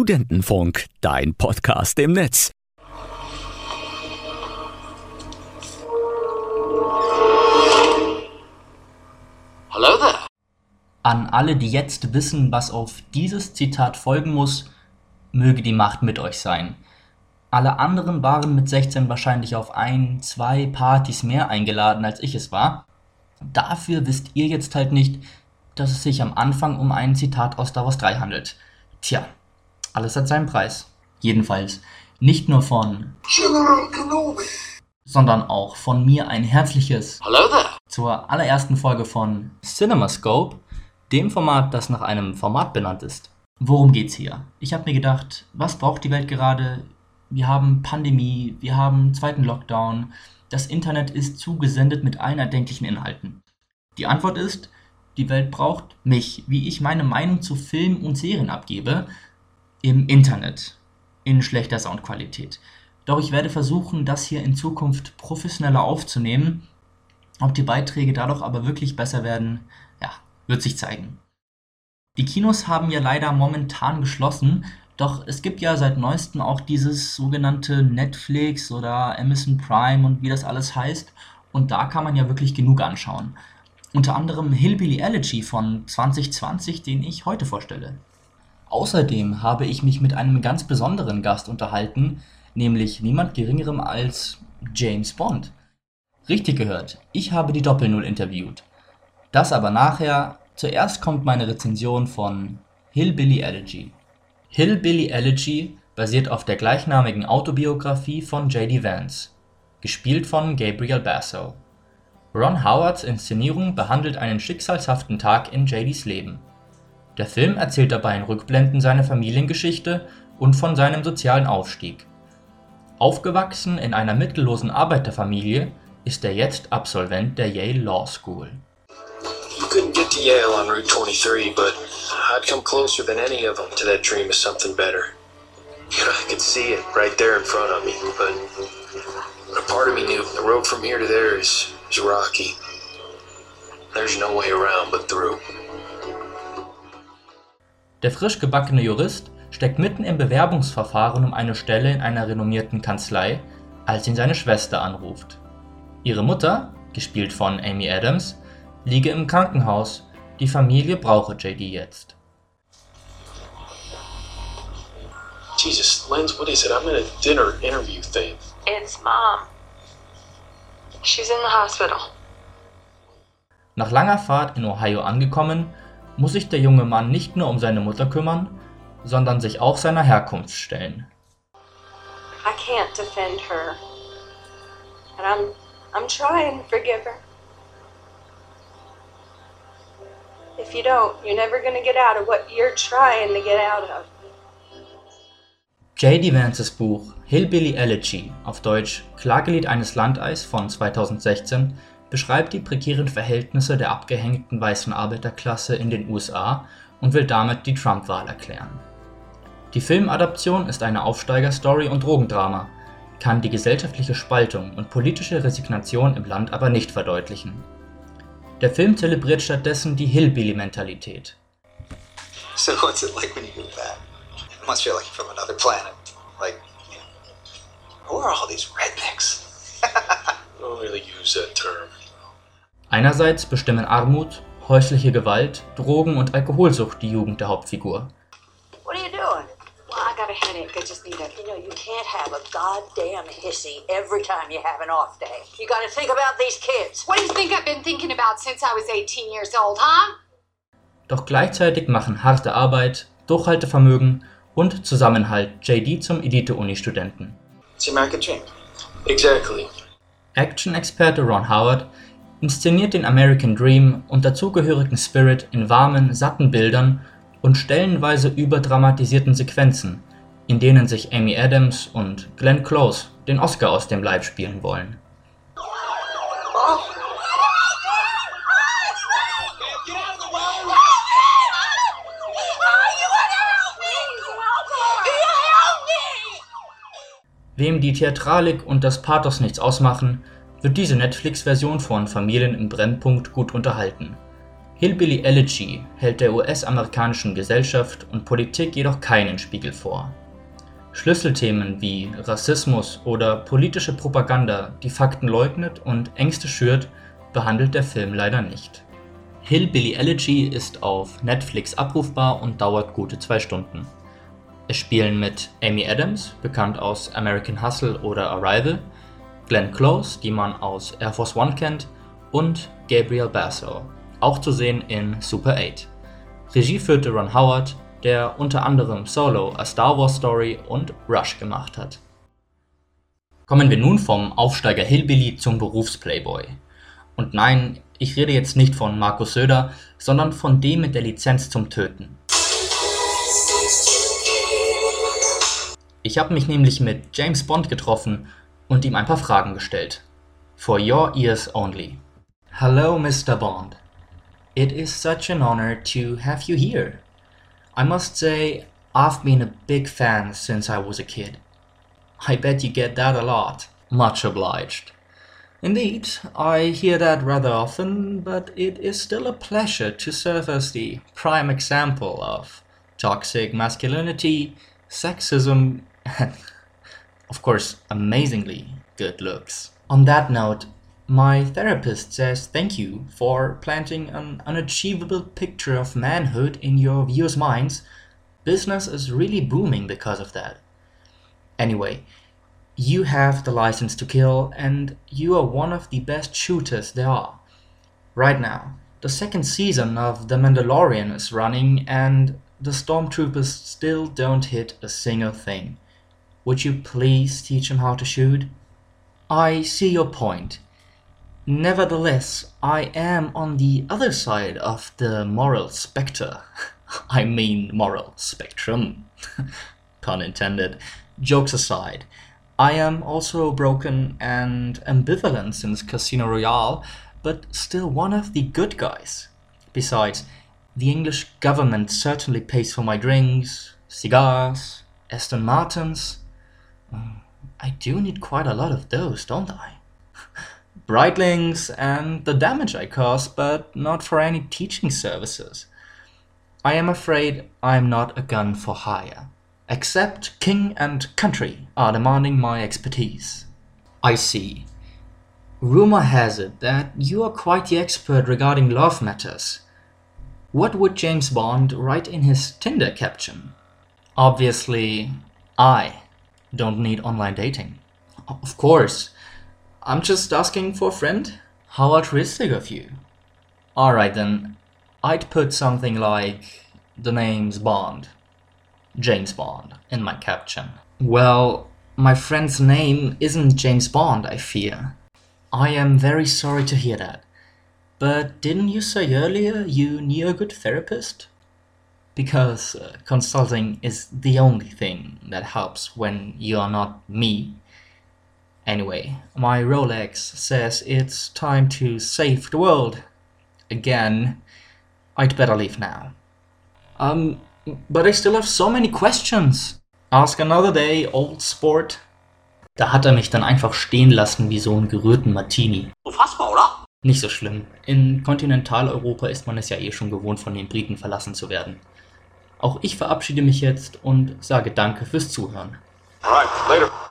Studentenfunk, dein Podcast im Netz. Hello there. An alle, die jetzt wissen, was auf dieses Zitat folgen muss, möge die Macht mit euch sein. Alle anderen waren mit 16 wahrscheinlich auf ein, zwei Partys mehr eingeladen, als ich es war. Dafür wisst ihr jetzt halt nicht, dass es sich am Anfang um ein Zitat aus Star Wars 3 handelt. Tja, alles hat seinen Preis. Jedenfalls nicht nur von General Kenobi. sondern auch von mir ein herzliches Hello there. zur allerersten Folge von CinemaScope, dem Format, das nach einem Format benannt ist. Worum geht's hier? Ich habe mir gedacht, was braucht die Welt gerade? Wir haben Pandemie, wir haben zweiten Lockdown, das Internet ist zugesendet mit allen erdenklichen Inhalten. Die Antwort ist, die Welt braucht mich, wie ich meine Meinung zu Filmen und Serien abgebe, im Internet, in schlechter Soundqualität. Doch ich werde versuchen, das hier in Zukunft professioneller aufzunehmen. Ob die Beiträge dadurch aber wirklich besser werden, ja, wird sich zeigen. Die Kinos haben ja leider momentan geschlossen, doch es gibt ja seit neuestem auch dieses sogenannte Netflix oder Amazon Prime und wie das alles heißt. Und da kann man ja wirklich genug anschauen. Unter anderem Hillbilly Elegy von 2020, den ich heute vorstelle. Außerdem habe ich mich mit einem ganz besonderen Gast unterhalten, nämlich niemand geringerem als James Bond. Richtig gehört, ich habe die Doppel-Null interviewt. Das aber nachher. Zuerst kommt meine Rezension von Hillbilly Elegy. Hillbilly Elegy basiert auf der gleichnamigen Autobiografie von J.D. Vance, gespielt von Gabriel Basso. Ron Howards Inszenierung behandelt einen schicksalshaften Tag in JDs Leben. Der Film erzählt dabei in Rückblenden seine Familiengeschichte und von seinem sozialen Aufstieg. Aufgewachsen in einer mittellosen Arbeiterfamilie ist er jetzt Absolvent der Yale Law School. You couldn't get to Yale on Route 23, but I'd come closer than any of them to that dream of something better. You know, I could see it right there in front of me, but, a part of me knew the road from here to there is, is rocky. There's no way around but through. Der frisch gebackene Jurist steckt mitten im Bewerbungsverfahren um eine Stelle in einer renommierten Kanzlei, als ihn seine Schwester anruft. Ihre Mutter, gespielt von Amy Adams, liege im Krankenhaus, die Familie brauche JD jetzt. Jesus, Lens, what is it? I'm in a dinner interview thing. It's mom. She's in the hospital. Nach langer Fahrt in Ohio angekommen, muss sich der junge Mann nicht nur um seine Mutter kümmern, sondern sich auch seiner Herkunft stellen. I can't defend her. And I'm I'm trying to forgive her. If you don't, you're never gonna get out of what you're trying to get out of. J.D. Vances Buch Hillbilly Elegy, auf Deutsch Klagelied eines Landeis von 2016, beschreibt die prekären Verhältnisse der abgehängten weißen Arbeiterklasse in den USA und will damit die Trump-Wahl erklären. Die Filmadaption ist eine Aufsteigerstory und Drogendrama, kann die gesellschaftliche Spaltung und politische Resignation im Land aber nicht verdeutlichen. Der Film zelebriert stattdessen die Hillbilly-Mentalität. So what's it like when you move back? It must feel like you're from another planet. Like, you know, who are all these rednecks? Don't really use that term. Einerseits bestimmen Armut, häusliche Gewalt, Drogen und Alkoholsucht die Jugend der Hauptfigur. What are you doing? Well, I got a headache. I just need a. You know, you can't have a goddamn hissy every time you have an off day. You got to think about these kids. What do you think I've been thinking about since I was 18 years old, huh? Doch gleichzeitig machen harte Arbeit, Durchhaltevermögen und Zusammenhalt JD zum Elite-Uni-Studenten. It's the American dream. Exactly. Action-Experte Ron Howard inszeniert den American Dream und dazugehörigen Spirit in warmen, satten Bildern und stellenweise überdramatisierten Sequenzen, in denen sich Amy Adams und Glenn Close den Oscar aus dem Leib spielen wollen. Wem die Theatralik und das Pathos nichts ausmachen, wird diese Netflix-Version von Familien im Brennpunkt gut unterhalten. Hillbilly Elegy hält der US-amerikanischen Gesellschaft und Politik jedoch keinen Spiegel vor. Schlüsselthemen wie Rassismus oder politische Propaganda, die Fakten leugnet und Ängste schürt, behandelt der Film leider nicht. Hillbilly Elegy ist auf Netflix abrufbar und dauert gute zwei Stunden. Es spielen mit Amy Adams, bekannt aus American Hustle oder Arrival, Glenn Close, die man aus Air Force One kennt, und Gabriel Basso, auch zu sehen in Super 8. Regie führte Ron Howard, der unter anderem Solo, A Star Wars Story und Rush gemacht hat. Kommen wir nun vom Aufsteiger Hillbilly zum Berufsplayboy. Und nein, ich rede jetzt nicht von Markus Söder, sondern von dem mit der Lizenz zum Töten. Ich habe mich nämlich mit James Bond getroffen und ihm ein paar Fragen gestellt. For your ears only. Hello, Mr. Bond. It is such an honor to have you here. I must say, I've been a big fan since I was a kid. I bet you get that a lot. Much obliged. Indeed, I hear that rather often, but it is still a pleasure to serve as the prime example of toxic masculinity, sexism, of course, amazingly good looks. On that note, my therapist says thank you for planting an unachievable picture of manhood in your viewers' minds. Business is really booming because of that. Anyway, you have the license to kill, and you are one of the best shooters there are. Right now, the second season of The Mandalorian is running, and the stormtroopers still don't hit a single thing. Would you please teach them how to shoot? I see your point. Nevertheless, I am on the other side of the moral spectre. I mean, moral spectrum. Pun intended. Jokes aside, I am also broken and ambivalent since Casino Royale, but still one of the good guys. Besides, the English government certainly pays for my drinks, cigars, Aston Martins. I do need quite a lot of those, don't I? Breitlings and the damage I cause, but not for any teaching services. I am afraid I'm not a gun for hire. Except king and country are demanding my expertise. I see. Rumor has it that you are quite the expert regarding love matters. What would James Bond write in his Tinder caption? Obviously, I don't need online dating. Of course. I'm just asking for a friend. How altruistic of you. Alright then, I'd put something like the name's Bond. James Bond in my caption. Well, my friend's name isn't James Bond, I fear. I am very sorry to hear that. But didn't you say earlier you knew a good therapist? Because uh, consulting is the only thing that helps when you are not me. Anyway, my Rolex says it's time to save the world. Again, I'd better leave now. Um, but I still have so many questions. Ask another day, old sport. Da hat er mich dann einfach stehen lassen wie so einen gerührten Martini. Unfassbar, oder? Nicht so schlimm. In Kontinentaleuropa ist man es ja eh schon gewohnt, von den Briten verlassen zu werden. Auch ich verabschiede mich jetzt und sage Danke fürs Zuhören.